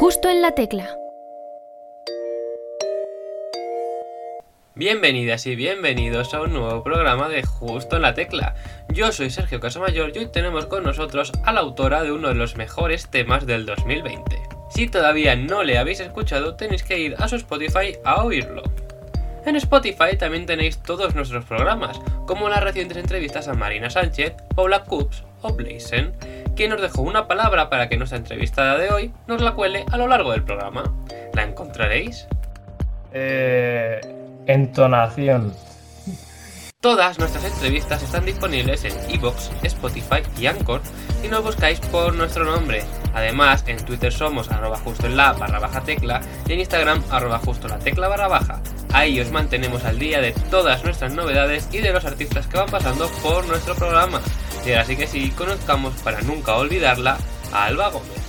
Justo en la tecla. Bienvenidas y bienvenidos a un nuevo programa de Justo en la Tecla. Yo soy Sergio Casamayor y hoy tenemos con nosotros a la autora de uno de los mejores temas del 2020. Si todavía no le habéis escuchado, tenéis que ir a su Spotify a oírlo. En Spotify también tenéis todos nuestros programas, como las recientes entrevistas a Marina Sánchez, Paula Coops o Blazen, quien nos dejó una palabra para que nuestra entrevistada de hoy nos la cuele a lo largo del programa. ¿La encontraréis? Eh, entonación. Todas nuestras entrevistas están disponibles en Evox, Spotify y Anchor si nos buscáis por nuestro nombre. Además, en Twitter somos arroba justo en la barra baja tecla y en Instagram arroba justo la tecla barra baja. Ahí os mantenemos al día de todas nuestras novedades y de los artistas que van pasando por nuestro programa. Ahora sí que sí, conozcamos para nunca olvidarla a Alba Gómez.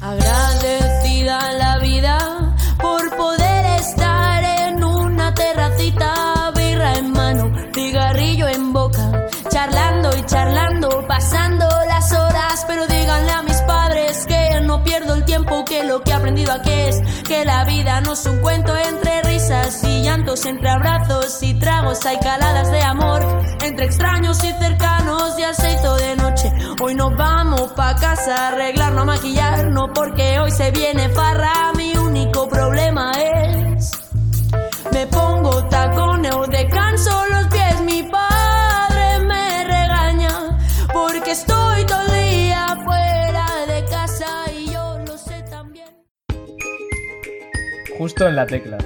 Agradecida la vida por poder estar en una terracita, birra en mano, cigarrillo en boca, charlando y charlando, pasando las horas, pero díganle a mis padres que no pierdo el tiempo, que lo que he aprendido aquí es que la vida no es un cuento entre risas y entre abrazos y tragos, hay caladas de amor, entre extraños y cercanos y aceito de noche. Hoy nos vamos pa' casa a arreglarnos, a maquillarnos, porque hoy se viene farra, mi único problema es... Me pongo tacones o descanso los pies, mi padre me regaña porque estoy todo el día fuera de casa y yo lo sé también. Justo en la tecla.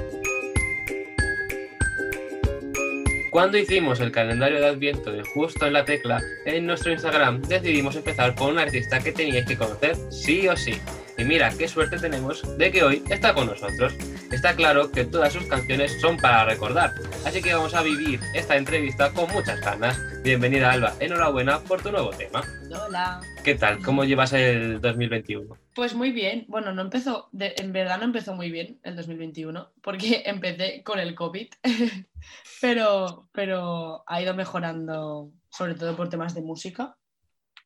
Cuando hicimos el calendario de Adviento de Justo en la Tecla en nuestro Instagram, decidimos empezar con un artista que teníais que conocer sí o sí. Y mira qué suerte tenemos de que hoy está con nosotros. Está claro que todas sus canciones son para recordar, así que vamos a vivir esta entrevista con muchas ganas. Bienvenida Alba, enhorabuena por tu nuevo tema. Hola. ¿Qué tal? ¿Cómo llevas el 2021? Pues muy bien. Bueno, no empezó, de- en verdad no empezó muy bien el 2021, porque empecé con el COVID, pero, pero ha ido mejorando, sobre todo por temas de música.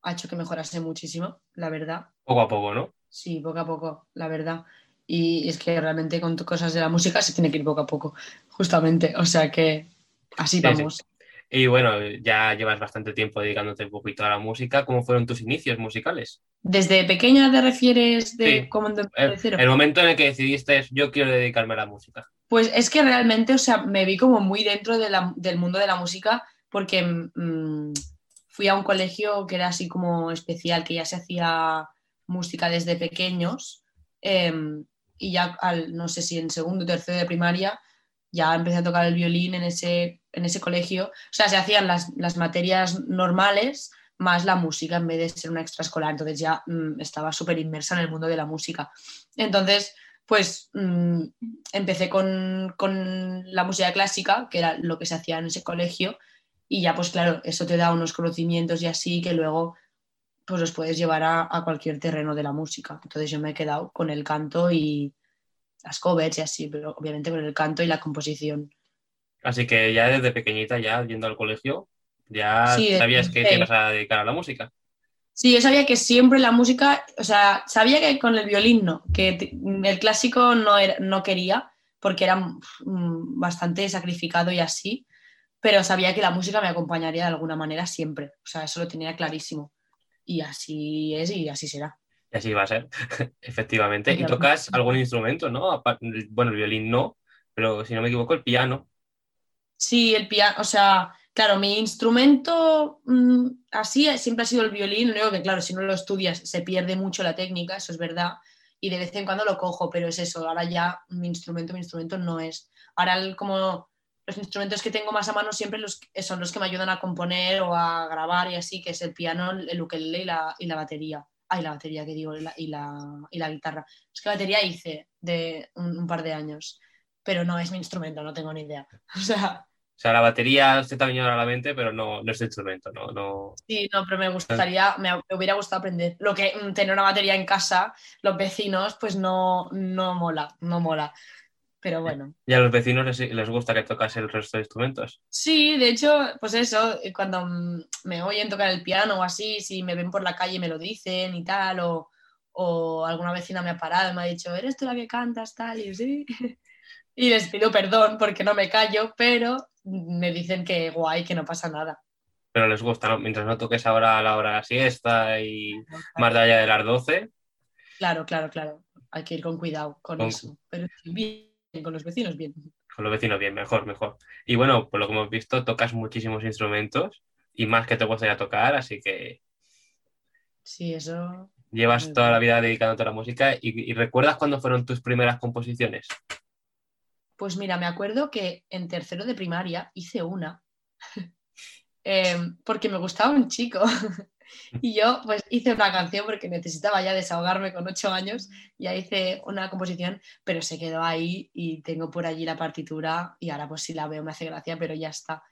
Ha hecho que mejorase muchísimo, la verdad. Poco a poco, ¿no? Sí, poco a poco, la verdad. Y es que realmente con cosas de la música se tiene que ir poco a poco, justamente. O sea que así Sí, sí. vamos. Y bueno, ya llevas bastante tiempo dedicándote un poquito a la música. ¿Cómo fueron tus inicios musicales? ¿Desde pequeña te refieres de Sí. cómo El, el momento en el que decidiste, yo quiero dedicarme a la música. Pues es que realmente, o sea, me vi como muy dentro del mundo de la música porque mm, fui a un colegio que era así como especial, que ya se hacía música desde pequeños em, y ya al, no sé si en segundo o tercero de primaria, ya empecé a tocar el violín en ese, en ese colegio. O sea, se hacían las, las materias normales más la música en vez de ser una extraescolar. Entonces ya mm, estaba súper inmersa en el mundo de la música. Entonces, pues mm, empecé con, con la música clásica, que era lo que se hacía en ese colegio, y ya pues claro, eso te da unos conocimientos y así que luego pues los puedes llevar a, a cualquier terreno de la música. Entonces yo me he quedado con el canto y las covers y así, pero obviamente con el canto y la composición. Así que ya desde pequeñita, ya yendo al colegio, ya Sí, sabías que te ibas a dedicar a la música. Sí, yo sabía que siempre la música, o sea, sabía que con el violín no, que el clásico no, era- no quería porque era mm, bastante sacrificado y así, pero sabía que la música me acompañaría de alguna manera siempre, o sea, eso lo tenía clarísimo. Y así es y así será. Y así va a ser, efectivamente. Y tocas algún instrumento, ¿no? Bueno, el violín no, pero si no me equivoco, el piano. Sí, el piano, o sea, claro, mi instrumento mm, así siempre ha sido el violín, único que, claro, si no lo estudias se pierde mucho la técnica, eso es verdad, y de vez en cuando lo cojo, pero es eso, ahora ya mi instrumento, mi instrumento no es. Ahora como los instrumentos que tengo más a mano siempre los, son los que me ayudan a componer o a grabar y así, que es el piano, el ukelele y la, y la batería. Ay, la batería que digo, y la, y la, guitarra. Es que batería hice de un, un par de años, pero no es mi instrumento, no tengo ni idea. O sea, sea, la batería se te ha venido a la mente, pero no, no es instrumento, no, no. Sí, no, pero me gustaría, me, me hubiera gustado aprender. Lo que mm, tener una batería en casa, los vecinos, pues no, no mola, no mola. Pero bueno. Y a los vecinos les, les gusta que tocas el resto de instrumentos. Sí, de hecho, pues eso, cuando mm, me oyen tocar el piano o así, si me ven por la calle me lo dicen y tal, o, o alguna vecina me ha parado y me ha dicho, ¿eres tú la que cantas tal? Y yo, sí. Y les pido perdón porque no me callo, pero me dicen que guay, que no pasa nada. Pero les gusta, ¿no? Mientras no toques ahora a la hora de la siesta y más allá de las 12. Claro, claro, claro. Hay que ir con cuidado con, Con- eso. Pero bien, con los vecinos bien. Con los vecinos bien, mejor, mejor. Y bueno, por lo que hemos visto, tocas muchísimos instrumentos y más que te gustaría tocar, así que Sí, eso. llevas toda la vida dedicándote a la música y, y ¿recuerdas cuándo fueron tus primeras composiciones? Pues mira, me acuerdo que en tercero de primaria hice una, eh, porque me gustaba un chico. Y yo pues hice una canción porque necesitaba ya desahogarme con ocho años, ya hice una composición, pero se quedó ahí y tengo por allí la partitura y ahora pues si la veo me hace gracia, pero ya está.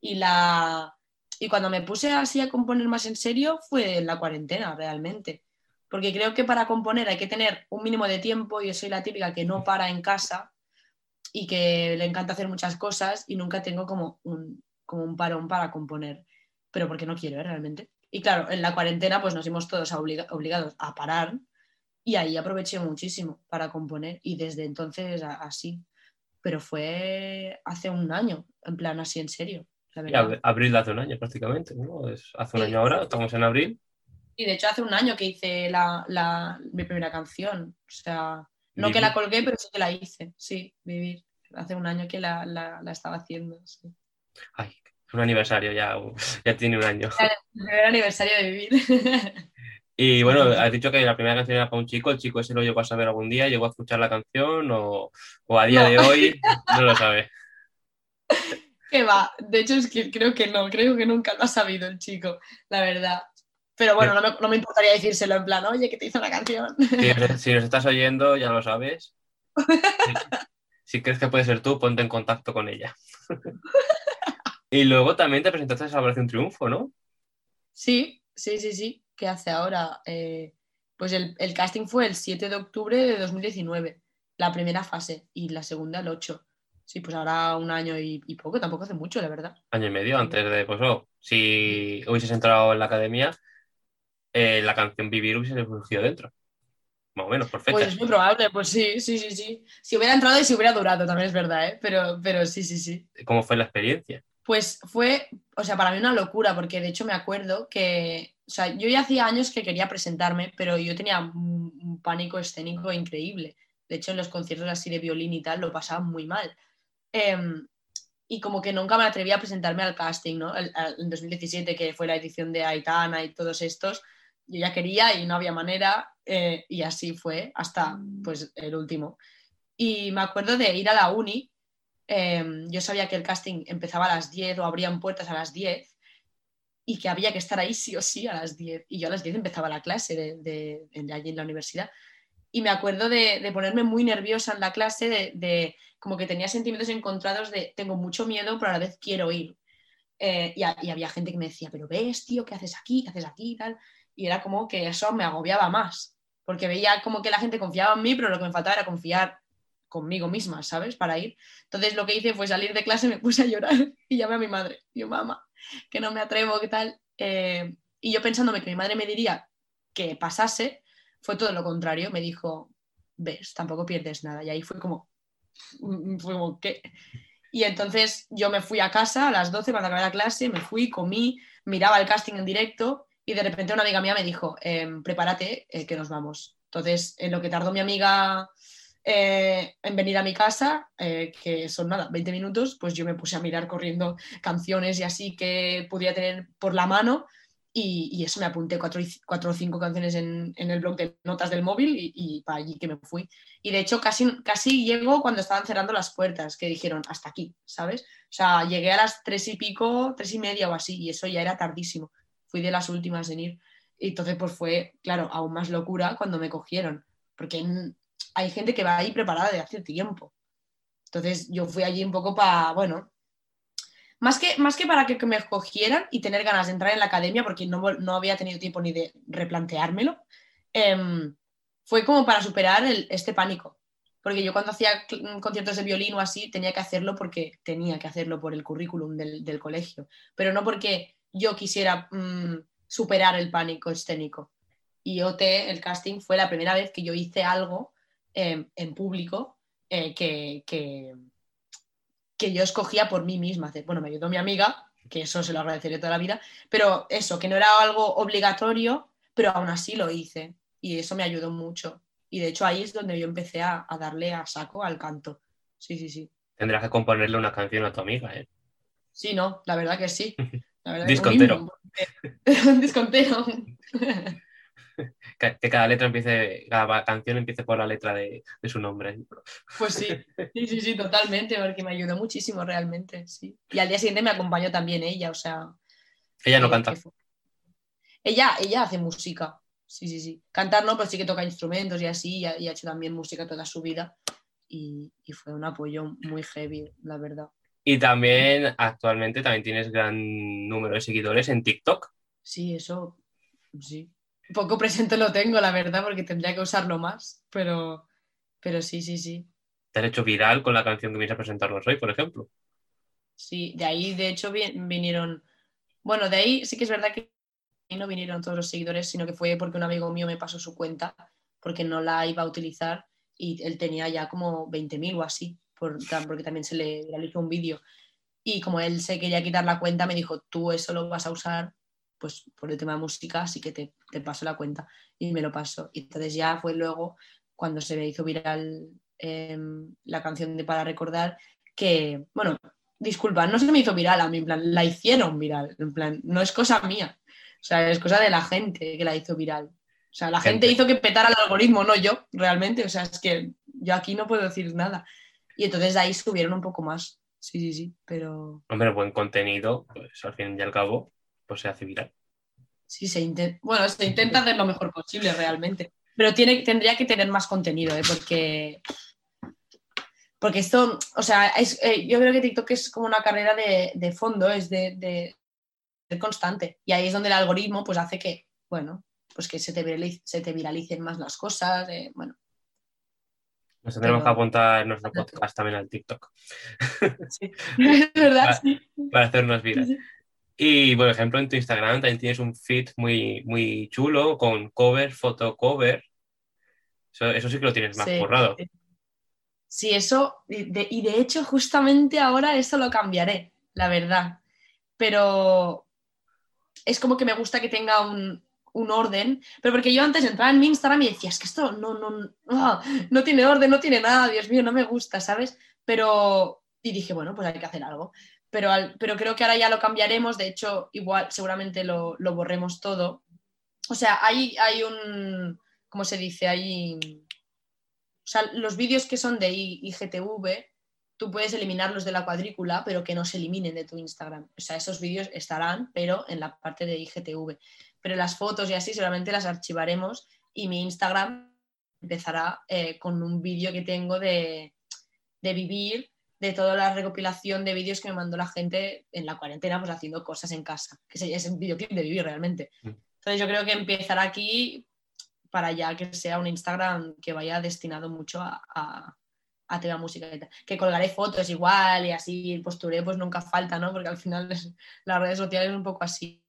Y, la... y cuando me puse así a componer más en serio fue en la cuarentena realmente, porque creo que para componer hay que tener un mínimo de tiempo, yo soy la típica que no para en casa y que le encanta hacer muchas cosas y nunca tengo como un, como un parón para componer, pero porque no quiero ¿eh? realmente. Y claro, en la cuarentena pues nos vimos todos obliga- obligados a parar y ahí aproveché muchísimo para componer y desde entonces así. Pero fue hace un año, en plan así en serio. Y ab- abril de hace un año prácticamente, ¿no? Es hace un Sí. año ahora, estamos en abril. Y de hecho hace un año que hice la, la- mi primera canción. O sea, no que la colgué, pero sí que la hice. Sí, vivir. Hace un año que la, la- la estaba haciendo. sí. Ay, es un aniversario ya, uh, ya tiene un año. El primer aniversario de vivir. Y bueno, has dicho que la primera canción era para un chico, el chico ese lo llegó a saber algún día, llegó a escuchar la canción o, o a día No. de hoy no lo sabe. que va. De hecho, es que creo que no, creo que nunca lo ha sabido el chico, la verdad. Pero bueno, no me, no me importaría decírselo en plan, oye, que te hizo una canción. Si, si nos estás oyendo, ya lo sabes. Si, si crees que puede ser tú, ponte en contacto con ella. Y luego también te presentaste a Operación Triunfo, ¿no? Sí, sí, sí, sí. ¿Qué hace ahora? Eh, pues el, el casting fue el 7 de octubre de 2019, la primera fase, y la segunda el 8. Sí, pues ahora un año y, y poco, tampoco hace mucho, la verdad. Año y medio antes de, pues, oh, si hubieses entrado en la academia, eh, la canción Vivir hubiese surgido dentro. Más o menos, por Pues es muy probable, pues sí, sí, sí, sí. Si hubiera entrado y si hubiera durado, también es verdad, ¿eh? Pero, pero sí, sí, sí. ¿Cómo fue la experiencia? Pues fue, o sea, para mí una locura, porque de hecho me acuerdo que, o sea, yo ya hacía años que quería presentarme, pero yo tenía un, pánico escénico increíble. De hecho, en los conciertos así de violín y tal lo pasaba muy mal. Em, y como que nunca me atreví a presentarme al casting, ¿no? En 2017, que fue la edición de Aitana y todos estos, yo ya quería y no había manera, eh, y así fue hasta pues el último. Y me acuerdo de ir a la uni eh, yo sabía que el casting empezaba a las 10 o abrían puertas a las 10 y que había que estar ahí sí o sí a las 10. Y yo a las 10 empezaba la clase de, de- de allí en la universidad. Y me acuerdo de, de ponerme muy nerviosa en la clase, de, de como que tenía sentimientos encontrados de tengo mucho miedo, pero a la vez quiero ir. Eh, y, ha- y había gente que me decía, pero ves, tío, ¿qué haces aquí? ¿Qué haces aquí? Y tal. Y era como que eso me agobiaba más, porque veía como que la gente confiaba en mí, pero lo que me faltaba era confiar conmigo misma, ¿sabes? Para ir. Entonces lo que hice fue salir de clase, me puse a llorar y llamé a mi madre. Yo, mamá, que no me atrevo, ¿qué tal? Eh, y yo pensándome que mi madre me diría que pasase, fue todo lo contrario. Me dijo, ves, tampoco pierdes nada. Y ahí fue como, mm, fue como, ¿qué? Y entonces yo me fui a casa a las 12 cuando acabé la clase, me fui, comí, miraba el casting en directo y de repente una amiga mía me dijo, em, prepárate, eh, que nos vamos. Entonces, en lo que tardó mi amiga eh, en venir a mi casa, eh, que son nada, 20 minutos, pues yo me puse a mirar corriendo canciones y así que podía tener por la mano y, y eso me apunté cuatro, cuatro o cinco canciones en, en el blog de notas del móvil y, y para allí que me fui. Y de hecho casi, casi llego cuando estaban cerrando las puertas, que dijeron hasta aquí, ¿sabes? O sea, llegué a las tres y pico, tres y media o así, y eso ya era tardísimo. Fui de las últimas en ir. Y entonces pues fue, claro, aún más locura cuando me cogieron, porque hay gente que va ahí preparada de hace tiempo. Entonces yo fui allí un poco para, bueno, más que, más que para que, me escogieran y tener ganas de entrar en la academia, porque no, no había tenido tiempo ni de replanteármelo, em, fue como para superar este pánico. Porque yo cuando hacía conciertos de violín o así, tenía que hacerlo porque tenía que hacerlo por el currículum del, del colegio, pero no porque yo quisiera mm, superar el pánico escénico. Y OT, el casting, fue la primera vez que yo hice algo eh, en público eh, que, que, que yo escogía por mí misma. Bueno, me ayudó mi amiga, que eso se lo agradeceré toda la vida, pero eso, que no era algo obligatorio, pero aún así lo hice. Y eso me ayudó mucho. Y de hecho ahí es donde yo empecé a, a darle a saco al canto. Sí, sí, sí. Tendrás que componerle una canción a tu amiga, ¿eh? Sí, no, la verdad que sí. La verdad Discontero. un discontero. Que, cada letra empiece, cada canción empiece por la letra de, de su nombre. Pues sí, sí, sí, sí, totalmente, porque me ayudó muchísimo realmente, sí. Y al día siguiente me acompañó también ella, o sea... Ella no que- canta. Ella, ella hace música, sí, sí, sí. Cantar no, pero sí que toca instrumentos y así, y ha, y ha hecho también música toda su vida. Y, y fue un apoyo muy heavy, la verdad. Y también actualmente también tienes gran número de seguidores en TikTok. Sí, eso, sí. Poco presente lo tengo, la verdad, porque tendría que usarlo más, pero, pero sí, sí, sí. Te has hecho viral con la canción que vienes a presentarnos hoy, por ejemplo. Sí, de ahí de hecho vi- vinieron, bueno, de ahí sí que es verdad que no vinieron todos los seguidores, sino que fue porque un amigo mío me pasó su cuenta, porque no la iba a utilizar y él tenía ya como 20.000 o así, por- porque también se le realizó un vídeo. Y como él se quería quitar la cuenta, me dijo, tú eso lo vas a usar pues por el tema de música, así que te, te paso la cuenta. Y me lo pasó. Y entonces ya fue luego cuando se me hizo viral em, la canción de Para Recordar, que, bueno, disculpa, no se me hizo viral a mí, en plan, la hicieron viral, en plan, no es cosa mía, o sea, es cosa de la gente que la hizo viral. O sea, la gente, Gente. hizo que petara el algoritmo, no yo, realmente, o sea, es que yo aquí no puedo decir nada. Y entonces de ahí subieron un poco más, sí, sí, sí, pero Hombre, buen contenido, pues al fin y al cabo, pues se hace viral. sí se intenta, bueno, se intenta hacer lo mejor posible realmente, pero tiene, tendría que tener más contenido, ¿eh? porque... Porque esto, o sea, es- eh, yo creo que TikTok es como una carrera de, de fondo, es de, de ser constante. Y ahí es donde el algoritmo pues hace que, bueno, pues que se te, viraliz- se te viralicen más las cosas. eh, bueno, Nos tendremos Pero- que apuntar nuestro podcast también al TikTok es verdad, Ah. sí. para hacernos viral. Y, por ejemplo, en tu Instagram también tienes un feed muy, muy chulo con cover, foto cover. Eso, eso sí que lo tienes más Sí. currado. Sí, eso, de, y de hecho justamente ahora eso lo cambiaré, la verdad. Pero es como que me gusta que tenga un, un orden, pero porque yo antes entraba en mi Instagram y decía, es que esto no, no, ah, no tiene orden, no tiene nada, Dios mío, no me gusta, ¿sabes? Pero, y dije, bueno, pues hay que hacer algo. Pero, al- pero creo que ahora ya lo cambiaremos, de hecho, igual seguramente lo, lo borremos todo. O sea, hay, hay un, ¿cómo se dice? Hay... O sea, los vídeos que son de IGTV, tú puedes eliminarlos de la cuadrícula, pero que no se eliminen de tu Instagram. O sea, esos vídeos estarán, pero en la parte de IGTV. Pero las fotos y así solamente las archivaremos y mi Instagram empezará eh, con un vídeo que tengo de, de vivir, de toda la recopilación de vídeos que me mandó la gente en la cuarentena, pues haciendo cosas en casa, que ese es un videoclip de vivir realmente. Mm. Entonces yo creo que empezará aquí para ya que sea un Instagram que vaya destinado mucho a, a, a tema música y tal. Que colgaré fotos igual y así el postureo pues nunca falta, ¿no? Porque al final las redes sociales es un poco así.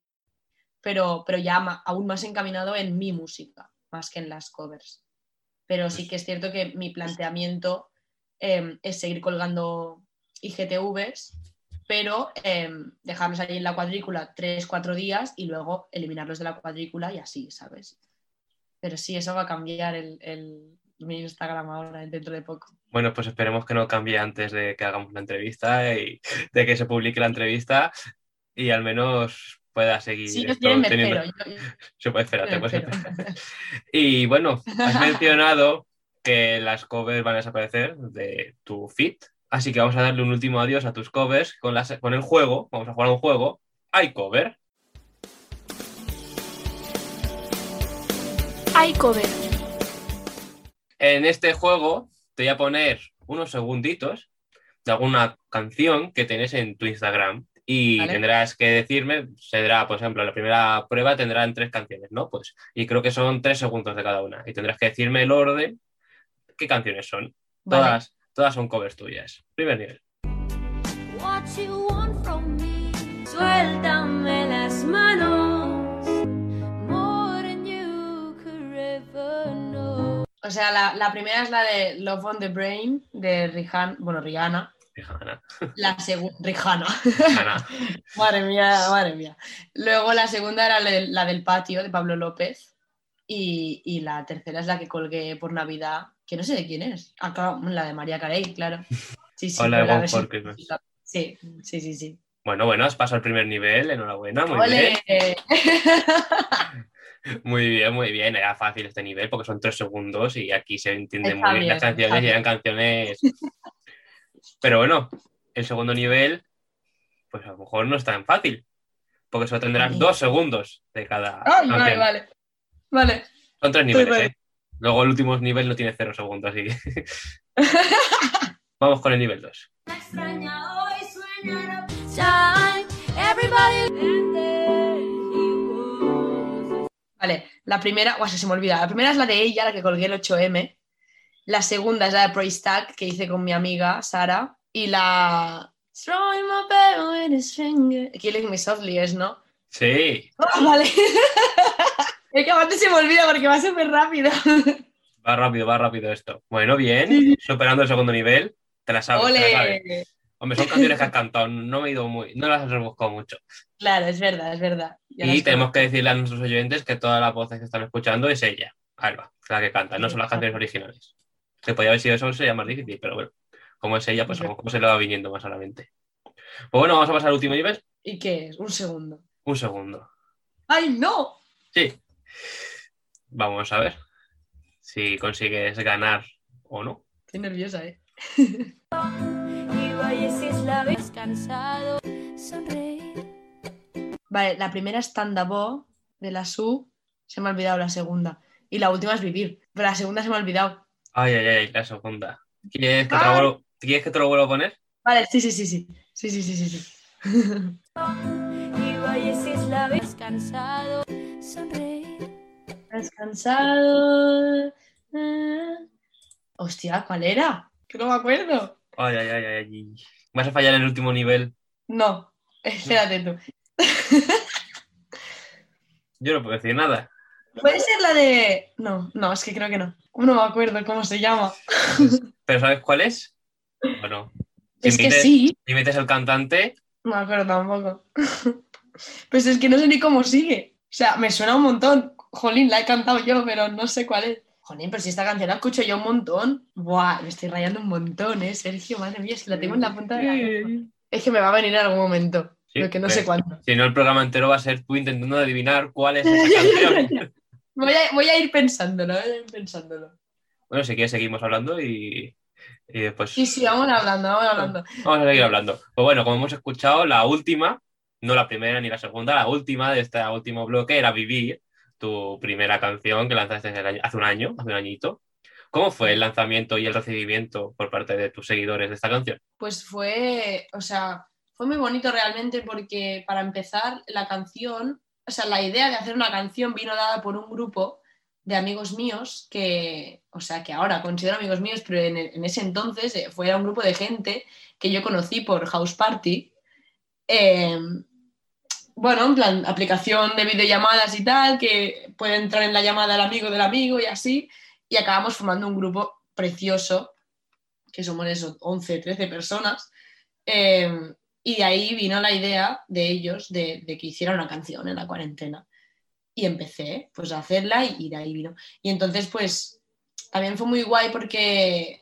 Pero, pero ya ma- aún más encaminado en mi música, más que en las covers. Pero sí que es cierto que mi planteamiento eh, es seguir colgando IGTVs, pero eh, dejarlos ahí en la cuadrícula tres, cuatro días y luego eliminarlos de la cuadrícula y así, ¿sabes? Pero sí, eso va a cambiar el, el- mi Instagram ahora, dentro de poco. Bueno, pues esperemos que no cambie antes de que hagamos la entrevista y de que se publique la entrevista y al menos pueda seguir Sí, esto teniendo- yo- yo. Y bueno, has mencionado que las covers van a desaparecer de tu feed, así que vamos a darle un último adiós a tus covers con, las, con el juego. Vamos a jugar a un juego. Hay cover. iCover. En este juego te voy a poner unos segunditos de alguna canción que tienes en tu Instagram y Vale. tendrás que decirme, será, por ejemplo, la primera prueba tendrán tres canciones, ¿no? Pues, y creo que son tres segundos de cada una y tendrás que decirme el orden, qué canciones son. Vale. Todas, todas son covers tuyas. Primer nivel. What you want from me. Suéltame las manos. More than you could O sea, la, la primera es la de Love on the Brain de Rihanna, bueno, Rihanna. Rihanna. La segunda, Rihanna. Rihanna. madre mía, madre mía. Luego la segunda era la del, patio de Pablo López. Y, y la tercera es la que colgué por Navidad, que no sé de quién es. Ah, claro, la de María Carey, claro. Sí, sí, Hola, la versión. Sí, sí, sí, sí. Bueno, bueno, has pasado el primer nivel, enhorabuena, muy ¡Ole! bien. Muy bien, muy bien. Era fácil este nivel porque son tres segundos y aquí se entiende Está muy bien las canciones y eran canciones. Pero bueno, el segundo nivel, pues a lo mejor no es tan fácil. Porque solo tendrás dos segundos de cada. Ay, vale, vale. Vale. Son tres niveles, vale. ¿eh? Luego el último nivel no tiene cero segundos, así que. Vamos con el nivel 2. extraña hoy sueña Time, everybody Vale, la primera, o sea, se me olvida. La primera es la de ella, la que colgué el 8M. La segunda es la de Praise Tag que hice con mi amiga Sara. Y la. Throwing my bell with his finger. Killing me softly es, ¿no? Sí, Ah, vale. es que aparte se me olvida porque va súper rápido. va rápido, va rápido esto. Bueno, bien, superando el segundo nivel. Te la sabes, te la sabes. ¡Ole! Hombre, son canciones que has cantado, no me he ido muy, no las has rebuscado mucho. Claro, es verdad, es verdad. Y tenemos que decirle a nuestros oyentes que todas las voces que están escuchando es ella, Alba, la que canta, no son las canciones originales. Se podía haber sido eso, sería más difícil, pero bueno, como es ella, pues a lo mejor se le va viniendo más a la mente. Pues bueno, vamos a pasar al último nivel. ¿Y qué es? Un segundo. Un segundo. ¡Ay, no! Sí. Vamos a ver si consigues ganar o no. Estoy nerviosa, ¿eh? Vale, la primera es Tandabo de la Su. Se me ha olvidado la segunda. Y la última es Vivir. Pero la segunda se me ha olvidado. Ay, ay, ay, la segunda. ¿Quieres que te lo Ay. vuelva, ¿quieres que te lo vuelva a poner? Vale, sí, sí, sí, sí. Sí, sí, sí, sí, sí. Y vayas la vez cansado sonreír. Descansado. Ah. Hostia, ¿cuál era? Que no me acuerdo. Ay, ay, ay, ay, ay. Vas a fallar en el último nivel. No, espérate tú. Yo no puedo decir nada. Puede ser la de. No, no, es que creo que no. No me acuerdo cómo se llama. ¿Pero sabes cuál es? Bueno. Si Es que metes- sí. Si metes el cantante, No me acuerdo tampoco. Pues es que no sé ni cómo sigue. O sea, me suena un montón. Jolín, la he cantado yo, pero no sé cuál es. Jolín, pero si esta canción la escucho yo un montón. Buah, me estoy rayando un montón, ¿eh? Sergio, madre mía, es que la tengo en la punta de la. Es que me va a venir en algún momento. Sí, lo que no pues, sé cuándo. si no el programa entero va a ser tú intentando adivinar cuál es esa canción. Voy a, voy a ir pensándolo, voy a ir pensándolo. bueno, si quieres seguimos hablando y, y después Sí, sí, vamos hablando, vamos hablando. vamos a seguir hablando. Pues bueno, como hemos escuchado, la última, no la primera ni la segunda, la última de este último bloque era Vivir, tu primera canción que lanzaste año- hace un año, hace un añito. ¿Cómo fue el lanzamiento y el recibimiento por parte de tus seguidores de esta canción? Pues fue, o sea, fue muy bonito realmente porque para empezar la canción, o sea, la idea de hacer una canción vino dada por un grupo de amigos míos que, o sea, que ahora considero amigos míos, pero en, ese entonces eh, fue un grupo de gente que yo conocí por House Party. Eh, bueno, en plan, aplicación de videollamadas y tal, que puede entrar en la llamada el amigo del amigo y así, y acabamos formando un grupo precioso, que somos eso, 11, 13 personas, eh, y de ahí vino la idea de ellos de, que hiciera una canción en la cuarentena. Y empecé pues a hacerla y, de ahí vino. Y entonces pues también fue muy guay porque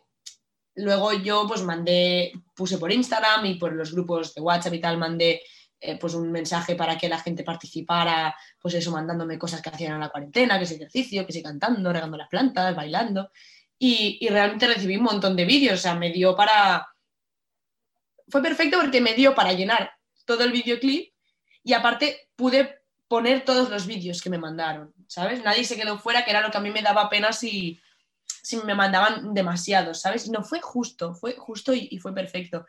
luego yo pues mandé, puse por Instagram y por los grupos de WhatsApp y tal, mandé eh, pues un mensaje para que la gente participara, pues eso, mandándome cosas que hacían en la cuarentena, que es ejercicio, que sí cantando, regando las plantas, bailando. Y, y realmente recibí un montón de vídeos, o sea, me dio para... Fue perfecto porque me dio para llenar todo el videoclip y aparte pude poner todos los vídeos que me mandaron, ¿sabes? Nadie se quedó fuera, que era lo que a mí me daba pena si, si me mandaban demasiados, ¿sabes? No fue justo, fue justo y, y fue perfecto.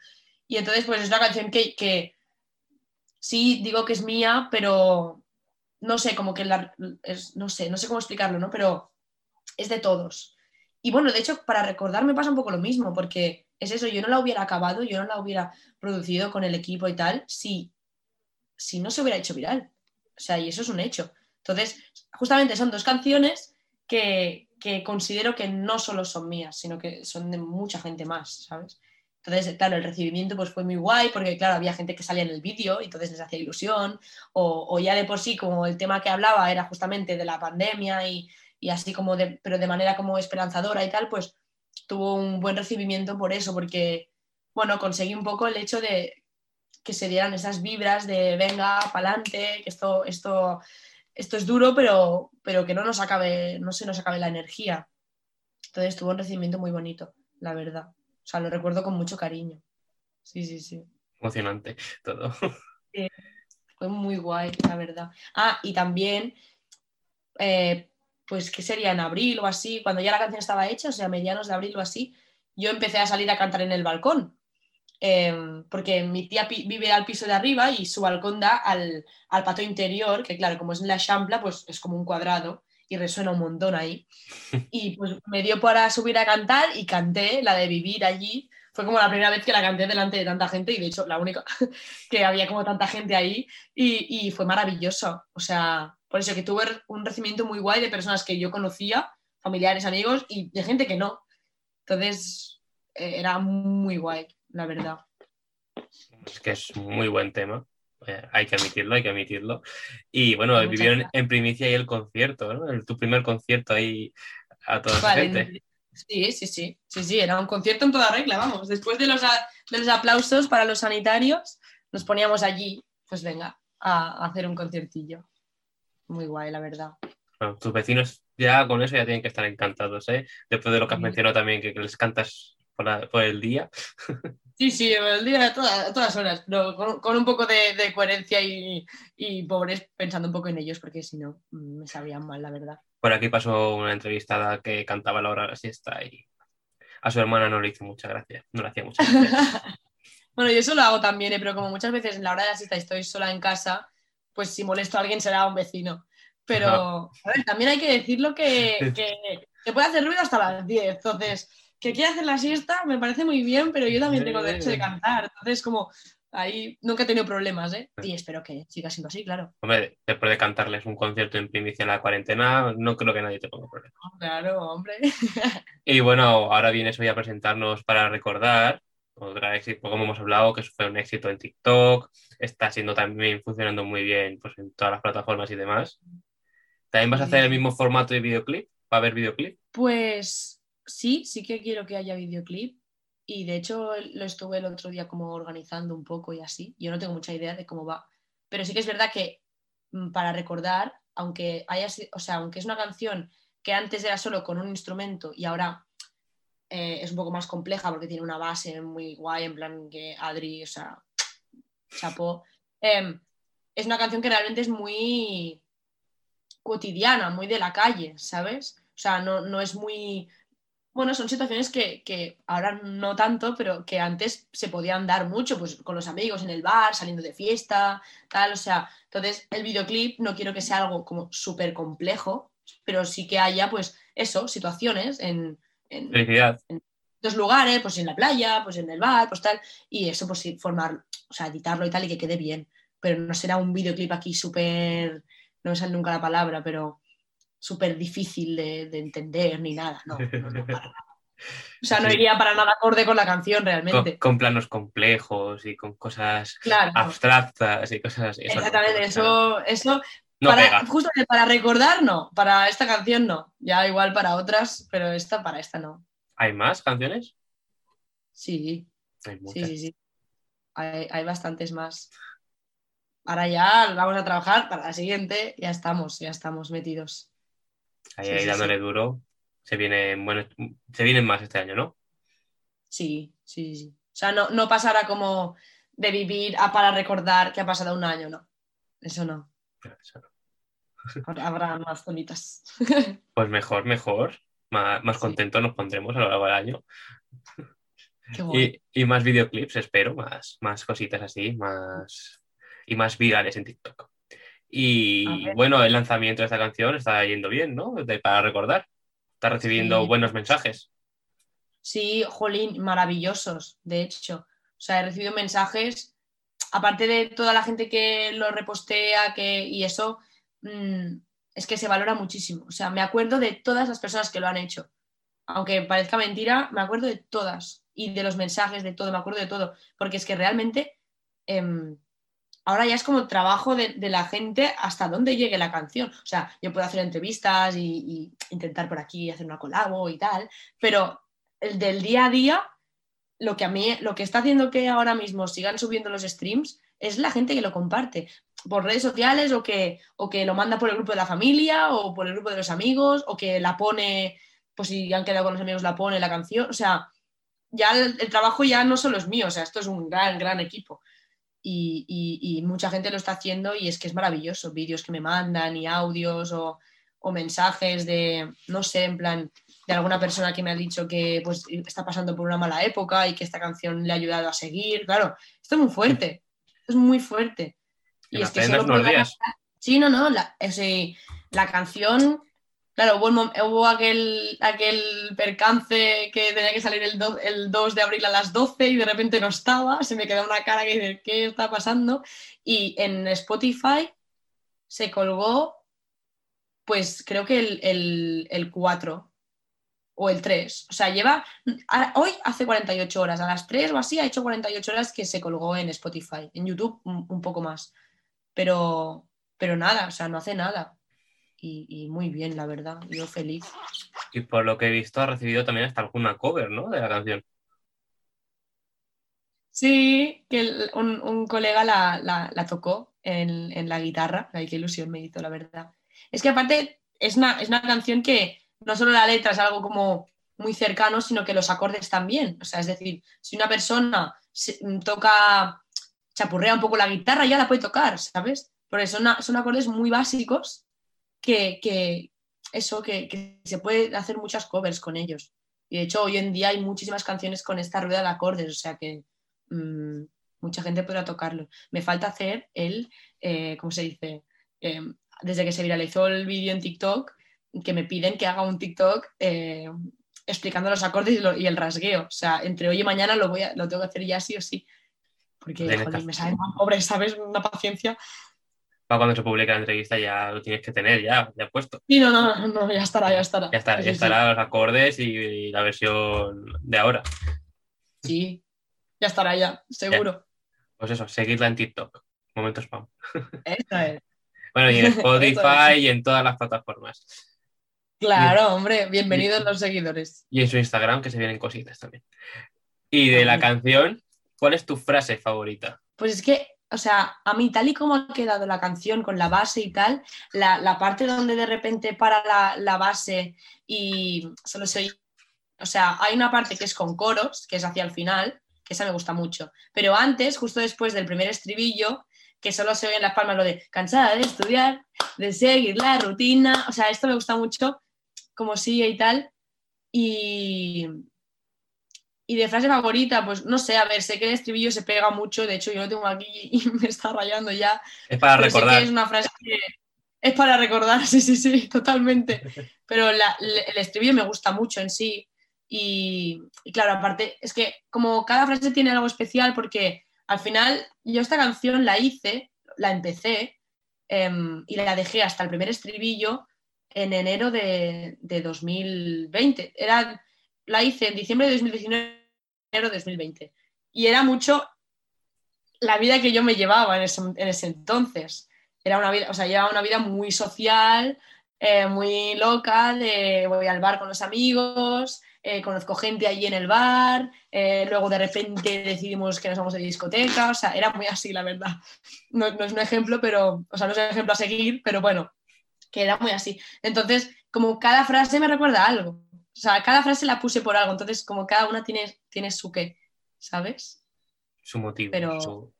Y entonces, pues es una canción que, que sí digo que es mía, pero no sé, como que la, es, no sé, no sé cómo explicarlo, ¿no? Pero es de todos. Y bueno, de hecho, para recordar me pasa un poco lo mismo, porque es eso, yo no la hubiera acabado, yo no la hubiera producido con el equipo y tal, si, si no se hubiera hecho viral. O sea, y eso es un hecho. Entonces, justamente son dos canciones que, que considero que no solo son mías, sino que son de mucha gente más, ¿sabes? Entonces, claro, el recibimiento pues fue muy guay porque, claro, había gente que salía en el vídeo y entonces les hacía ilusión, o, o ya de por sí, como el tema que hablaba era justamente de la pandemia y, y así como de, pero de manera como esperanzadora y tal, pues tuvo un buen recibimiento por eso, porque, bueno, conseguí un poco el hecho de que se dieran esas vibras de venga, pa'lante, que esto, esto, esto es duro, pero, pero que no nos acabe, no se nos acabe la energía. Entonces tuvo un recibimiento muy bonito, la verdad. O sea, lo recuerdo con mucho cariño. Sí, sí, sí. Emocionante todo. Sí, fue muy guay, la verdad. Ah, y también, eh, pues, ¿qué sería? En abril o así, cuando ya la canción estaba hecha, o sea, medianos de abril o así, yo empecé a salir a cantar en el balcón. Eh, porque mi tía vive al piso de arriba y su balcón da al, al patio interior, que claro, como es en la champla, pues es como un cuadrado y resuena un montón ahí. Y pues me dio para subir a cantar y canté la de vivir allí. Fue como la primera vez que la canté delante de tanta gente y de hecho la única que había como tanta gente ahí y, y fue maravilloso. O sea, por eso que tuve un recibimiento muy guay de personas que yo conocía, familiares, amigos y de gente que no. Entonces eh, era muy guay, la verdad. Es que es muy buen tema. Eh, hay que admitirlo, hay que admitirlo. Y bueno, Muchas vivieron gracias. en primicia ahí el concierto, ¿no? El- tu primer concierto ahí a toda Vale, gente. Sí, sí, sí, sí, sí, era un concierto en toda regla, vamos. Después de los, a- de los aplausos para los sanitarios, nos poníamos allí, pues venga, a, a hacer un conciertillo. Muy guay, la verdad. Bueno, tus vecinos ya con eso ya tienen que estar encantados, ¿eh? Después de lo que has Sí. mencionado también, que, que les cantas por, la- por el día. Sí, sí, el día a todas, a todas horas, pero con, con un poco de, de coherencia y, y pobres pensando un poco en ellos, porque si no, mm, me sabían mal, la verdad. Por aquí pasó una entrevistada que cantaba a la hora de la siesta y a su hermana no le hizo mucha gracia, no le hacía mucha gracia. Bueno, yo eso lo hago también, ¿eh? pero como muchas veces en la hora de la siesta estoy sola en casa, pues si molesto a alguien será un vecino. Pero a ver, también hay que decirlo que, que, que puede hacer ruido hasta las 10. Entonces, que quiera hacer la siesta me parece muy bien, pero yo también tengo derecho de cantar. Entonces, como ahí nunca he tenido problemas, ¿eh? Y espero que siga siendo así, claro. Hombre, después de cantarles un concierto en primicia en la cuarentena, no creo que nadie te ponga problema. Claro, hombre. Y bueno, ahora vienes hoy a presentarnos para recordar otra éxito, como hemos hablado, que fue un éxito en TikTok, está siendo también funcionando muy bien pues, en todas las plataformas y demás. ¿También vas a hacer el mismo formato de videoclip? ¿Va a haber videoclip? Pues sí, sí que quiero que haya videoclip. Y de hecho lo estuve el otro día como organizando un poco y así. Yo no tengo mucha idea de cómo va. Pero sí que es verdad que mm, para recordar, aunque haya, o sea, aunque es una canción que antes era solo con un instrumento y ahora eh, es un poco más compleja porque tiene una base muy guay, en plan que Adri, o sea, chapó. Em, es una canción que realmente es muy cotidiana, muy de la calle, ¿sabes? O sea, no, no es muy... Bueno, son situaciones que, que ahora no tanto, pero que antes se podían dar mucho, pues con los amigos en el bar, saliendo de fiesta, tal, o sea, entonces el videoclip no quiero que sea algo como súper complejo, pero sí que haya, pues, eso, situaciones en, en Felicidad. dos lugares, pues en la playa, pues en el bar, pues tal, y eso, pues formar, o sea, editarlo y tal, y que quede bien, pero no será un videoclip aquí súper, no me sale nunca la palabra, pero súper difícil de, de entender ni nada, no, no, no, para nada. O sea, no Sí. iría para nada acorde con la canción realmente. con planos complejos y con cosas Claro, abstractas y cosas así. Exactamente, eso, eso no para, pega. justo para recordar no, para esta canción no, ya igual para otras, pero esta para esta no. ¿Hay más canciones? Sí, Hay sí, muchas. sí, sí. Hay, hay bastantes más. Ahora ya vamos a trabajar para la siguiente, ya estamos, ya estamos metidos. Ahí, Sí, ahí sí, dándole sí. duro. Se vienen, bueno, se vienen más este año, ¿no? Sí, sí, sí. O sea, no, no pasará como de vivir a para recordar que ha pasado un año, no. Eso no. Eso no. Habrá- más bonitas. Pues mejor, mejor. Más, más Sí. contentos nos pondremos a lo largo del año. Qué guay. Y, y más videoclips, espero, más, más cositas así, más y más virales en TikTok. Y bueno, el lanzamiento de esta canción está yendo bien, ¿no? De- para recordar. Está recibiendo Sí. buenos mensajes. Sí, jolín, maravillosos, de hecho. O sea, he recibido mensajes, aparte de toda la gente que lo repostea que, y eso, mm, es que se valora muchísimo. O sea, me acuerdo de todas las personas que lo han hecho. Aunque parezca mentira, me acuerdo de todas. Y de los mensajes, de todo, me acuerdo de todo. Porque es que realmente em, ahora ya es como trabajo de, la gente hasta dónde llegue la canción. O sea, yo puedo hacer entrevistas y, y intentar por aquí hacer una colabo y tal, pero el del día a día, lo que a mí, lo que está haciendo que ahora mismo sigan subiendo los streams es la gente que lo comparte por redes sociales o que, o que lo manda por el grupo de la familia o por el grupo de los amigos o que la pone, pues si han quedado con los amigos, la pone la canción. O sea, ya el, trabajo ya no solo es mío, o sea, esto es un gran, gran equipo. Y, mucha gente lo está haciendo y es que es maravilloso. Vídeos que me mandan y audios o, o, mensajes de, no sé, en plan, de alguna persona que me ha dicho que pues está pasando por una mala época y que esta canción le ha ayudado a seguir. Claro, esto es muy fuerte, es muy fuerte. Y, y es que solo días. Sí, no, no, la, o sea, la canción Claro, hubo, hubo, aquel, aquel percance que tenía que salir el, do, el, 2 de abril a las 12 y de repente no estaba, se me quedó una cara que dice, ¿qué está pasando? Y en Spotify se colgó, pues creo que el, el, el 4 o el 3. O sea, lleva, hoy hace 48 horas, a las 3 o así ha hecho 48 horas que se colgó en Spotify, en YouTube un, un poco más. Pero, pero nada, o sea, no hace nada. Y, y, muy bien, la verdad. Yo feliz. Y por lo que he visto, ha recibido también hasta alguna cover, ¿no? De la canción. Sí, que el, un, un, colega la, la, la tocó en, en, la guitarra. Ay, qué ilusión me hizo, la verdad. Es que aparte es una, es una canción que no solo la letra es algo como muy cercano, sino que los acordes también. O sea, es decir, si una persona toca, chapurrea un poco la guitarra, ya la puede tocar, ¿sabes? Porque son, acordes muy básicos que, que eso, que, se puede hacer muchas covers con ellos. Y de hecho, hoy en día hay muchísimas canciones con esta rueda de acordes, o sea que mmm, mucha gente podrá tocarlo. Me falta hacer el, eh, ¿cómo se dice? Eh, desde que se viralizó el vídeo en TikTok, que me piden que haga un TikTok eh, explicando los acordes y, y, el rasgueo. O sea, entre hoy y mañana lo, voy a, lo tengo que hacer ya sí o sí. Porque, joder, me tan pobre, ¿sabes? Una paciencia para cuando se publique la entrevista ya lo tienes que tener ya, ya puesto. Sí, no, no, no, ya estará, ya estará. Ya, está, sí, ya estará sí. los acordes y, y, la versión de ahora. Sí, ya estará ya, seguro. Ya. Pues eso, seguidla en TikTok. Momento spam. Esta es. Bueno, y en Spotify y en todas las plataformas. Claro, y, hombre, bienvenidos y, los seguidores. Y en su Instagram, que se vienen cositas también. Y de la canción, ¿cuál es tu frase favorita? Pues es que o sea, a mí tal y como ha quedado la canción con la base y tal, la, la parte donde de repente para la, la, base y solo se oye, o sea, hay una parte que es con coros, que es hacia el final, que esa me gusta mucho, pero antes, justo después del primer estribillo, que solo se oye en las palmas lo de cansada de estudiar, de seguir la rutina, o sea, esto me gusta mucho, como sigue y tal, y, y de frase favorita, pues no sé, a ver, sé que el estribillo se pega mucho, de hecho yo lo tengo aquí y me está rayando ya. Es para recordar. Es una frase que es para recordar, sí, sí, sí, totalmente. Pero la, el estribillo me gusta mucho en sí. Y, y, claro, aparte, es que como cada frase tiene algo especial, porque al final yo esta canción la hice, la empecé eh, y la dejé hasta el primer estribillo en enero de, de 2020. Era la hice en diciembre de 2019, enero de 2020. Y era mucho la vida que yo me llevaba en ese, en ese entonces. Era una vida, o sea, llevaba una vida muy social, eh, muy loca, de voy al bar con los amigos, eh, conozco gente allí en el bar, eh, luego de repente decidimos que nos vamos de discoteca, o sea, era muy así, la verdad. No, no, es un ejemplo, pero, o sea, no es un ejemplo a seguir, pero bueno, que era muy así. Entonces, como cada frase me recuerda algo. O sea, cada frase la puse por algo, entonces como cada una tiene, tiene su qué, ¿sabes? Su motivo. Pero... Su...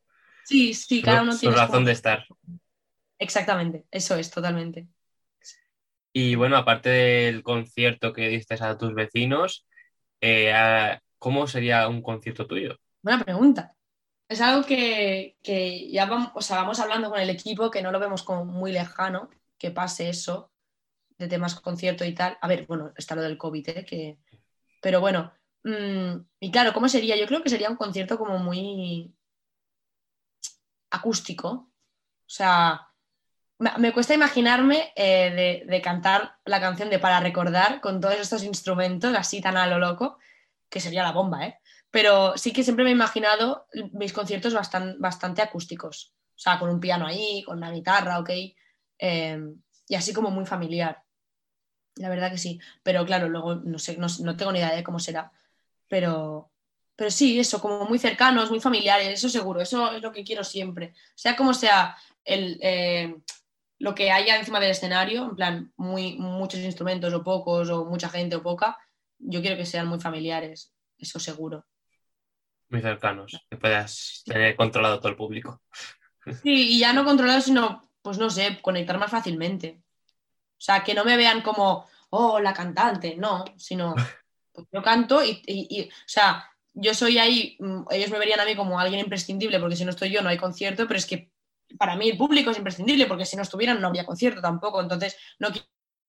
Sí, sí, cada uno su tiene su razón de estar. Exactamente, eso es, totalmente. Y bueno, aparte del concierto que diste a tus vecinos, eh, ¿cómo sería un concierto tuyo? Buena pregunta. Es algo que, que ya vamos, o sea, vamos hablando con el equipo, que no lo vemos como muy lejano, que pase eso, de temas concierto y tal. A ver, bueno, está lo del COVID, ¿eh? que... pero bueno. Mmm, y claro, ¿cómo sería? Yo creo que sería un concierto como muy acústico. O sea, me, cuesta imaginarme eh, de, cantar la canción de Para Recordar con todos estos instrumentos así tan a lo loco, que sería la bomba, ¿eh? Pero sí que siempre me he imaginado mis conciertos bastan- bastante acústicos. O sea, con un piano ahí, con una guitarra, ok. eh, y así como muy familiar. La verdad que sí. Pero claro, luego no sé, no, no tengo ni idea de cómo será. Pero, pero sí, eso, como muy cercanos, muy familiares, eso seguro, eso es lo que quiero siempre. Sea como sea el, eh, lo que haya encima del escenario, en plan, muy, muchos instrumentos o pocos, o mucha gente o poca, yo quiero que sean muy familiares, eso seguro. Muy cercanos, que puedas tener controlado todo el público. Sí, y ya no controlado, sino, pues no sé, conectar más fácilmente. O sea, que no me vean como, oh, la cantante, no, sino, pues yo canto y, y- y, o sea, yo soy ahí, mm, ellos me verían a mí como alguien imprescindible, porque si no estoy yo no hay concierto, pero es que para mí el público es imprescindible, porque si no estuvieran no habría concierto tampoco, entonces no quiero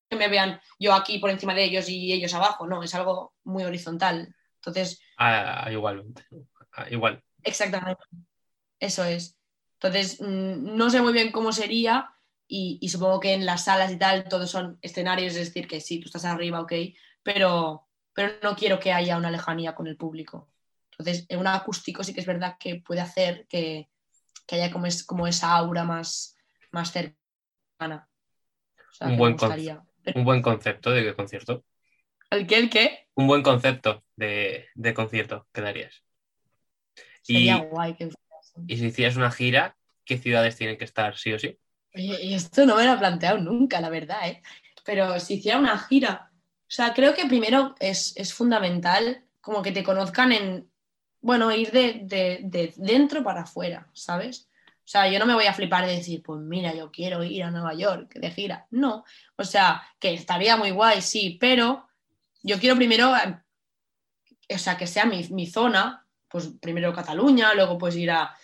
que me vean yo aquí por encima de ellos y ellos abajo, no, es algo muy horizontal. Entonces, Ah, igualmente. Ah, igual. Exactamente. Eso es. Entonces, mm, no sé muy bien cómo sería y, y supongo que en las salas y tal todos son escenarios, es decir, que sí, tú estás arriba, ok, pero, pero no quiero que haya una lejanía con el público. Entonces, en un acústico sí que es verdad que puede hacer que, que haya como, es, como esa aura más, más cercana. O sea, Un buen. Pero- Un buen concepto de concierto. ¿El qué? ¿El qué? Un buen concepto de, de concierto que darías. Sería Y- guay que Y si hicieras una gira, ¿qué ciudades tienen que estar sí o sí? Oye, y esto no me lo he planteado nunca, la verdad, ¿eh? Pero si hiciera una gira, o sea, creo que primero es, es fundamental como que te conozcan en, bueno, ir de, de- de dentro para afuera, ¿sabes? O sea, yo no me voy a flipar de decir, pues mira, yo quiero ir a Nueva York de gira. No, o sea, que estaría muy guay, sí, pero yo quiero primero, eh, o sea, que sea mi, mi zona, pues primero Cataluña, luego pues ir a,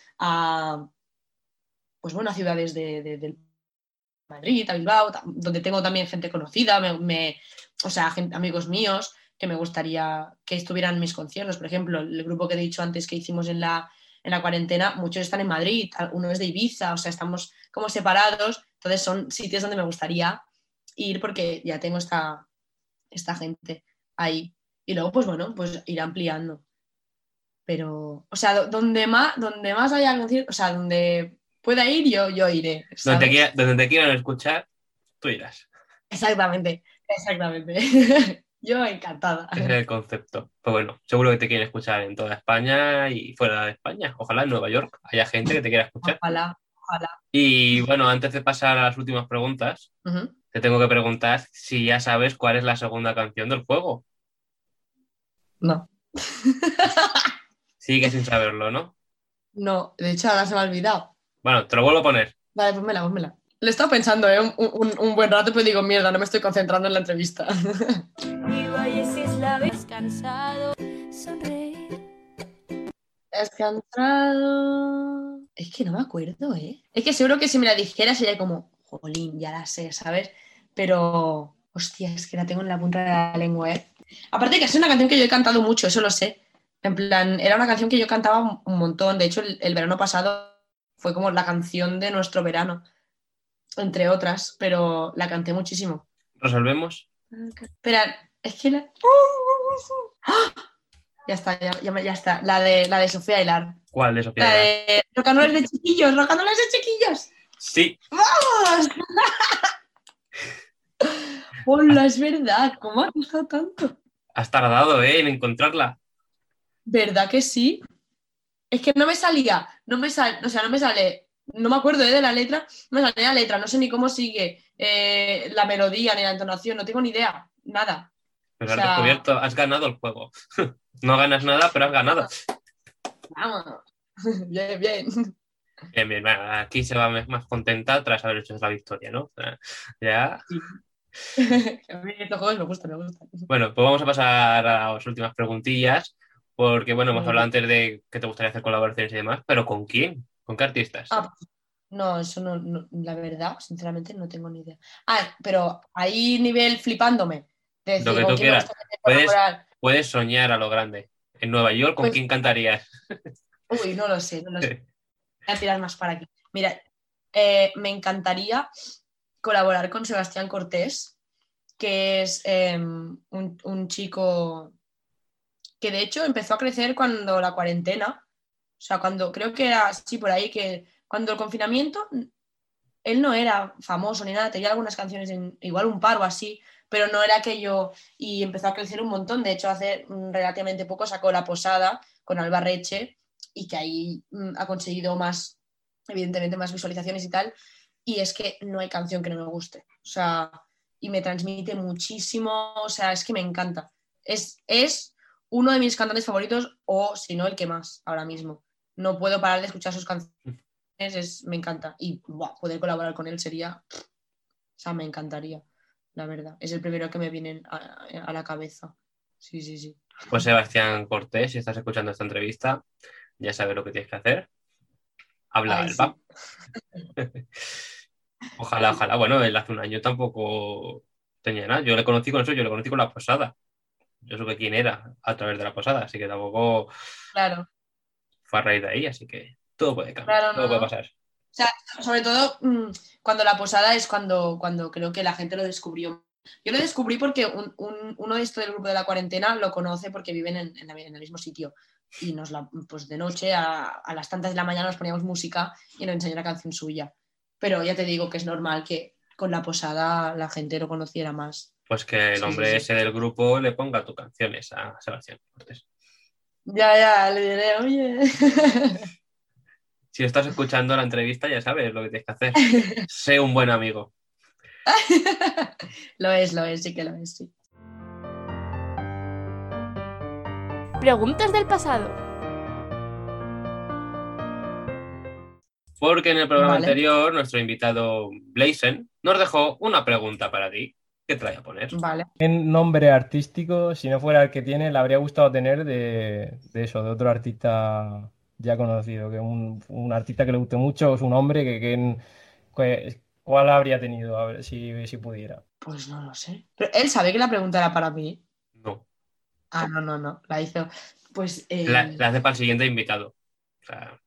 pues bueno, a ciudades de, Madrid, a Bilbao, donde tengo también gente conocida, o sea, amigos míos que me gustaría que estuvieran en mis conciertos. Por ejemplo, el grupo que he dicho antes que hicimos en la, en la cuarentena, muchos están en Madrid, uno es de Ibiza, o sea, estamos como separados, entonces son sitios donde me gustaría ir porque ya tengo esta, esta gente ahí. Y luego, pues bueno, pues ir ampliando. Pero, o sea, do- donde más, donde más haya conciertos, o sea, donde pueda ir, yo, yo iré. Donde te, quiera- donde te quieran escuchar, tú irás. Exactamente, exactamente. Yo encantada. Ese es el concepto. Pues bueno, seguro que te quieren escuchar en toda España y fuera de España. Ojalá en Nueva York haya gente que te quiera escuchar. Ojalá, ojalá. Y bueno, antes de pasar a las últimas preguntas, te tengo que preguntar si ya sabes cuál es la segunda canción del juego. No, Sigue sin saberlo, ¿no? no, de hecho ahora se me ha olvidado. Bueno, te lo vuelvo a poner. Vale, pónmela, pónmela. Le he estado pensando ¿eh? un, un- un buen rato, pero digo, mierda, no me estoy concentrando en la entrevista. Mi valle si es la vez cansado. Es cansado. Es que no me acuerdo, ¿eh? Es que seguro que si me la dijera sería como, jolín, ya la sé, ¿sabes? Pero, hostia, es que la tengo en la punta de la lengua, ¿eh? Aparte que es una canción que yo he cantado mucho, eso lo sé. En plan, era una canción que yo cantaba un- un montón. De hecho, el, el verano pasado fue como la canción de nuestro verano, entre otras, pero la canté muchísimo. ¿Resolvemos? Espera, es que la... ¡Ah! Ya está, ya, ya está. La de, la de Sofía Hilar. ¿Cuál de Sofía? La Hilar? de Rocanules de chiquillos, rocanules de chiquillos. Sí, ¡Vamos! Hola, es verdad. ¿Cómo ha costado tanto? has tardado, ¿eh? En encontrarla. ¿Verdad que sí? Es que no me salía, no me sale, o sea, no me sale, no me acuerdo ¿eh? de la letra, no me sale la letra, no sé ni cómo sigue eh, la melodía ni la entonación, no tengo ni idea, nada. Pero O has descubierto, has ganado el juego. no ganas nada, pero has ganado. Vamos. Bien, bien. Bien, bien, bueno, aquí se va más contenta tras haber hecho la victoria, ¿no? Ya. A mí estos juegos me gustan, me gustan. Bueno, pues vamos a pasar a las últimas preguntillas, porque bueno, hemos Muy hablado antes de que te gustaría hacer colaboraciones y demás, pero ¿con quién? ¿Con qué artistas? Ah, No, eso no, no- la verdad, sinceramente no tengo ni idea. Ah, pero ahí nivel. De decir, Lo que ¿con tú quieras. Puedes-? Puedes soñar a lo grande. En Nueva York, ¿con Pues- quién cantarías? Uy, no lo sé, no lo sé. Voy a tirar más para aquí. Mira, eh, me encantaría colaborar con Sebastián Cortés, que es eh, un, un chico que de hecho empezó a crecer cuando la cuarentena, o sea, cuando creo que era así por ahí, que cuando el confinamiento, él no era famoso ni nada, tenía algunas canciones, en, igual un par o así, pero no era aquello, y empezó a crecer un montón, de hecho hace mm, relativamente poco sacó La Posada con Alba Reche y que ahí mm, ha conseguido más, evidentemente más visualizaciones y tal, y es que no hay canción que no me guste, o sea, y me transmite muchísimo, o sea, es que me encanta. Es, es uno de mis cantantes favoritos o, si no, el que más ahora mismo. No puedo parar de escuchar sus canciones, es, me encanta. Y poder colaborar con él sería, o sea, me encantaría, la verdad. Es el primero que me viene a, a la cabeza. Sí, sí, sí. Pues Sebastián Cortés, si estás escuchando esta entrevista, ya sabes lo que tienes que hacer. Habla Ay, el sí. pap. Ojalá, ojalá. Bueno, él hace un año tampoco tenía nada. Yo le conocí con eso, yo le conocí con la posada. Yo supe quién era a través de la posada, así que tampoco Claro. fue a raíz de ahí, así que todo puede cambiar, Claro, todo no, puede pasar. O sea, sobre todo mm, cuando la posada es cuando, cuando creo que la gente lo descubrió. Yo lo descubrí porque un- un- uno de estos del grupo de la cuarentena lo conoce porque viven en, en la- en el mismo sitio. Y nos la, pues de noche a, a las tantas de la mañana nos poníamos música y nos enseñó una canción suya. Pero ya te digo que es normal que con la posada la gente lo conociera más. Pues que el Sí, hombre sí, sí. ese del grupo le ponga tus canciones a Sebastián Cortés. Ya, ya, le diré, oye. Si estás escuchando la entrevista, ya sabes lo que tienes que hacer. sé un buen amigo. lo es, lo es, sí que lo es, sí. Preguntas del pasado. Porque en el programa Vale. anterior, nuestro invitado Blazen nos dejó una pregunta para ti. ¿Qué te la voy a poner? Vale. ¿Qué nombre artístico, si no fuera el que tiene, le habría gustado tener de, de eso, de otro artista ya conocido? Que un, un artista que le guste mucho, su nombre, que, que- que- ¿cuál habría tenido? A ver si, si pudiera. Pues no lo sé. Pero él sabe que la pregunta era para mí. No. Ah, no, no, no. La hizo. Pues. eh, La, la hace para el siguiente invitado. O sea,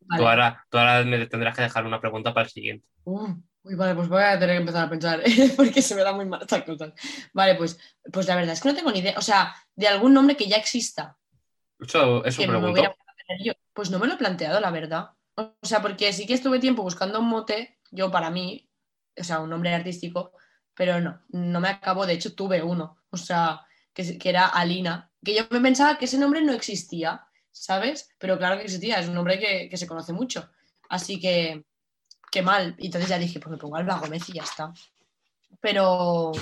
vale. tú, ahora, tú ahora me tendrás que dejar una pregunta para el siguiente. Uh, uy, vale, pues voy a tener que empezar a pensar, porque se me da muy mal estas cosas. Vale, pues, pues la verdad es que no tengo ni idea. O sea, de algún nombre que ya exista, Eso, eso que me hubiera pues no me lo he planteado, la verdad. O sea, porque sí que estuve tiempo buscando un mote, yo para mí, o sea, un nombre artístico, pero no, no me acabó. De hecho, tuve uno, o sea, que, que era Alina, que yo me pensaba que ese nombre no existía, ¿sabes? Pero claro que existía, es un nombre que, que se conoce mucho. Así que, qué mal. Y entonces ya dije, pues me pongo Alba Gómez y ya está. Pero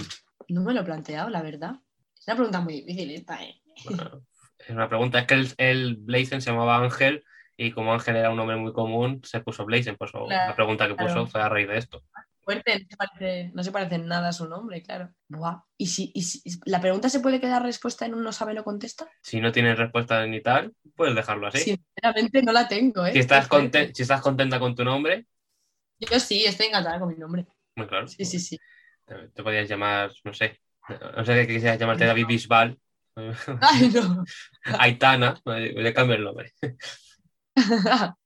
no me lo he planteado, la verdad. Es una pregunta muy difícil esta, ¿eh? Bueno, es una pregunta. Es que el, el Blazen se llamaba Ángel y como Ángel era un nombre muy común, se puso Blazen. Pues Claro, la pregunta que puso claro. fue a raíz de esto. Fuerte, no se parece, no se parece en nada a su nombre, claro. Buah. ¿Y si, y si- la pregunta se puede quedar respuesta en un no sabe, no contesta? Si no tienes respuesta ni tal, puedes dejarlo así. Sinceramente no la tengo, ¿eh? si, estás conten- si estás contenta con tu nombre, Yo sí, estoy encantada con mi nombre. muy claro. Sí, sí, sí. Te, te podías llamar, no sé, no sé qué quisieras llamarte David Bisbal, Ay, no. Aitana, le cambio el nombre.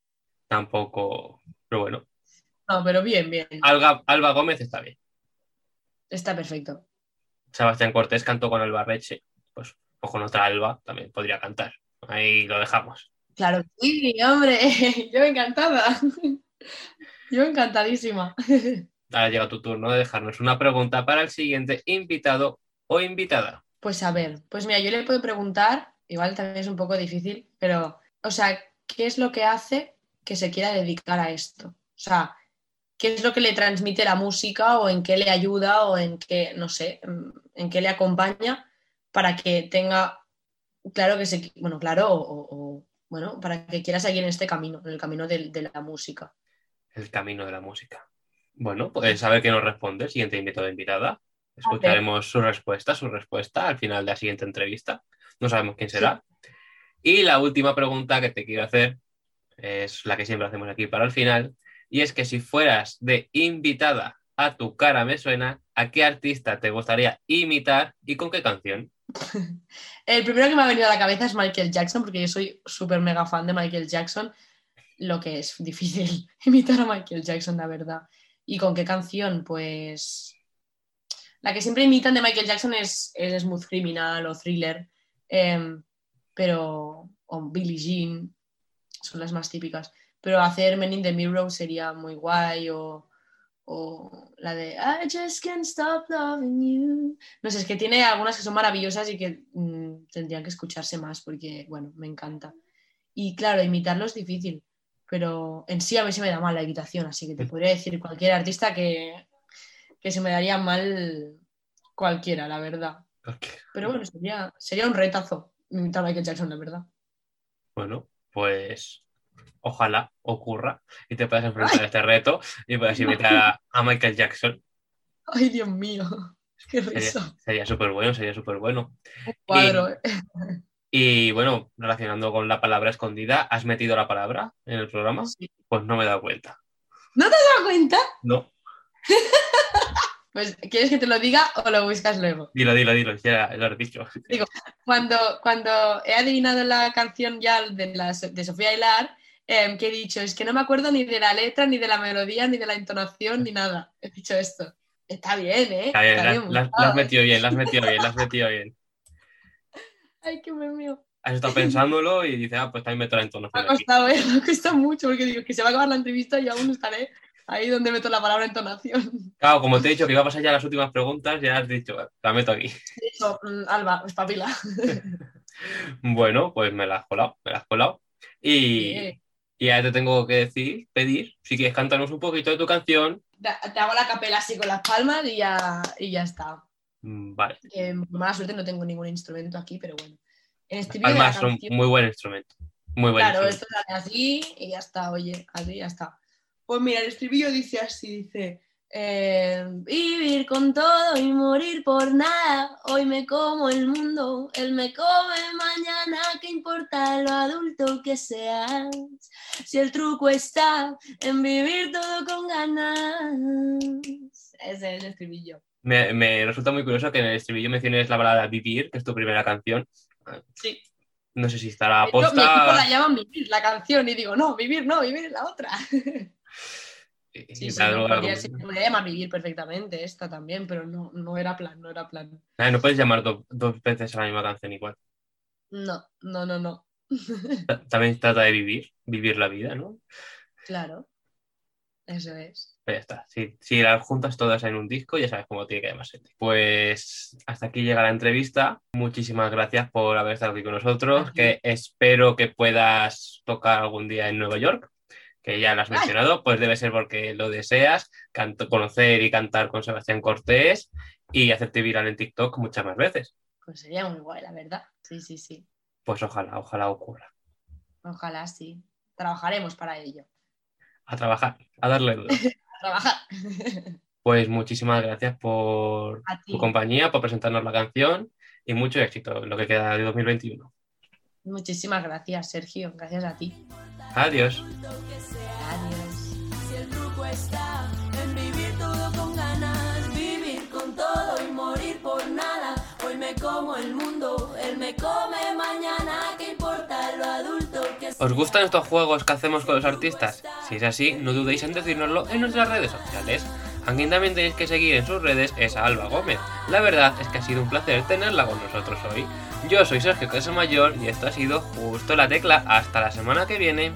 Tampoco, pero bueno. No, pero bien, bien. Alba, Alba Gómez está bien. Está perfecto. Sebastián Cortés cantó con Alba Reche, pues, o con otra Alba también podría cantar. Ahí lo dejamos. Claro, que sí, hombre. Yo encantada. Yo encantadísima. Ahora llega tu turno de dejarnos una pregunta para el siguiente invitado o invitada. Pues a ver, pues mira, yo le puedo preguntar, igual también es un poco difícil, pero, o sea, ¿qué es lo que hace que se quiera dedicar a esto? O sea, ¿qué es lo que le transmite la música o en qué le ayuda o en qué, no sé, en qué le acompaña para que tenga, claro que se, bueno, claro, o, bueno, para que quiera seguir en este camino, en el camino de, la música. El camino de la música. Bueno, pues a ver qué nos responde el siguiente invitado o invitada. Escucharemos su respuesta, su respuesta al final de la siguiente entrevista. No sabemos quién será. Y la última pregunta que te quiero hacer es la que siempre hacemos aquí para el final. Y es que si fueras de invitada a tu cara me suena, ¿a qué artista te gustaría imitar y con qué canción? El primero que me ha venido a la cabeza es Michael Jackson, porque yo soy súper mega fan de Michael Jackson, lo que es difícil imitar a Michael Jackson, la verdad. ¿Y con qué canción? Pues la que siempre imitan de Michael Jackson es, es Smooth Criminal o Thriller, em, pero o Billie Jean son las más típicas. Pero hacer Men in the Mirror sería muy guay o, o la de I just can't stop loving you. No sé, es que tiene algunas que son maravillosas y que mm, tendrían que escucharse más porque, bueno, me encanta. Y claro, imitarlo es difícil, pero en sí a mí se me da mal la imitación, así que te podría decir cualquier artista que, que se me daría mal cualquiera, la verdad. Pero bueno, sería, sería un retazo imitar a Michael Jackson, la verdad. Bueno, pues ojalá ocurra y te puedas enfrentar a este reto y puedas imitar a, a Michael Jackson. Ay, Dios mío, qué risa. sería súper bueno, sería súper bueno. Un cuadro. eh. Y bueno, relacionando con la palabra escondida, ¿has metido la palabra en el programa? Sí. Pues no me he dado cuenta. ¿No te has dado cuenta? No, Pues, ¿quieres que te lo diga o lo buscas luego? dilo, dilo, dilo, ya lo has dicho. Cuando, cuando he adivinado la canción ya de, la, de Sofía Hilar, em, que he dicho, es que no me acuerdo ni de la letra, ni de la melodía, ni de la entonación, ni nada. He dicho esto. Está bien, ¿eh? Está bien, Está bien la- la has metido bien, la has metido bien, la has metido bien. Ay, qué mío. Has estado pensándolo y dices, ah, pues también meto la Me ha entonación aquí. costado, ¿eh? Me ha costado mucho porque digo que se va a acabar la entrevista y aún estaré ahí donde meto la palabra entonación. Claro, como te he dicho que iba a pasar ya las últimas preguntas, ya has dicho, la meto aquí. Dicho, mm, Alba, espabila. Bueno, pues me la has colado, me la has colado. Y, y ya te tengo que decir, pedir, si quieres cantarnos un poquito de tu canción. Te te hago la capela así con las palmas y ya, y ya está. Mm, Vale, por mala suerte no tengo ningún instrumento aquí, pero bueno. El estribillo de la palmas son canción- muy buen instrumento. Muy buen Claro, instrumento. esto sale así y ya está, oye, así ya está. Pues mira, el estribillo dice así, dice, eh, vivir con todo y morir por nada, hoy me como el mundo, él me come mañana, ¿qué importa lo adulto que seas? Si el truco está en vivir todo con ganas. Ese es el estribillo. Me, me resulta muy curioso que en el estribillo menciones la balada Vivir, que es tu primera canción. Sí. No sé si estará hecho, mi equipo aposta. la llaman vivir, la canción, y digo, no, vivir no, vivir es la otra. y- Sí, sí, no, podría, llamar vivir perfectamente esta también, pero no, no era plan, no era plan. Ah, no puedes llamar do- dos veces a la misma canción igual. No, no, no, no. Ta- También trata de vivir, vivir la vida, ¿no? Claro. Eso es. Pues ya está. Si, si las juntas todas en un disco, ya sabes cómo tiene que llamarse. Pues hasta aquí llega la entrevista. Muchísimas gracias por haber estado aquí con nosotros. Que espero que puedas tocar algún día en Nueva York, que ya lo has Ay. mencionado. Pues debe ser porque lo deseas. Canto- conocer y cantar con Sebastián Cortés y hacerte viral en TikTok muchas más veces. Pues sería muy guay, la verdad. Sí, sí, sí. Pues ojalá, ojalá ocurra. Ojalá sí. Trabajaremos para ello. A trabajar, a darle duro. Trabajar. Pues muchísimas gracias por tu compañía, por presentarnos la canción y mucho éxito en lo que queda de 2021. Muchísimas gracias, Sergio. Gracias a ti. Adiós. Adiós. Si el truco está en vivir todo con ganas, vivir con todo y morir por nada. Hoy me como el mundo, él me come mañana. ¿Os gustan estos juegos que hacemos con los artistas? Si es así, no dudéis en decírnoslo en nuestras redes sociales. A quien también tenéis que seguir en sus redes es a Alba Gómez. La verdad es que ha sido un placer tenerla con nosotros hoy. Yo soy Sergio Casamayor y esto ha sido justo la tecla. Hasta la semana que viene.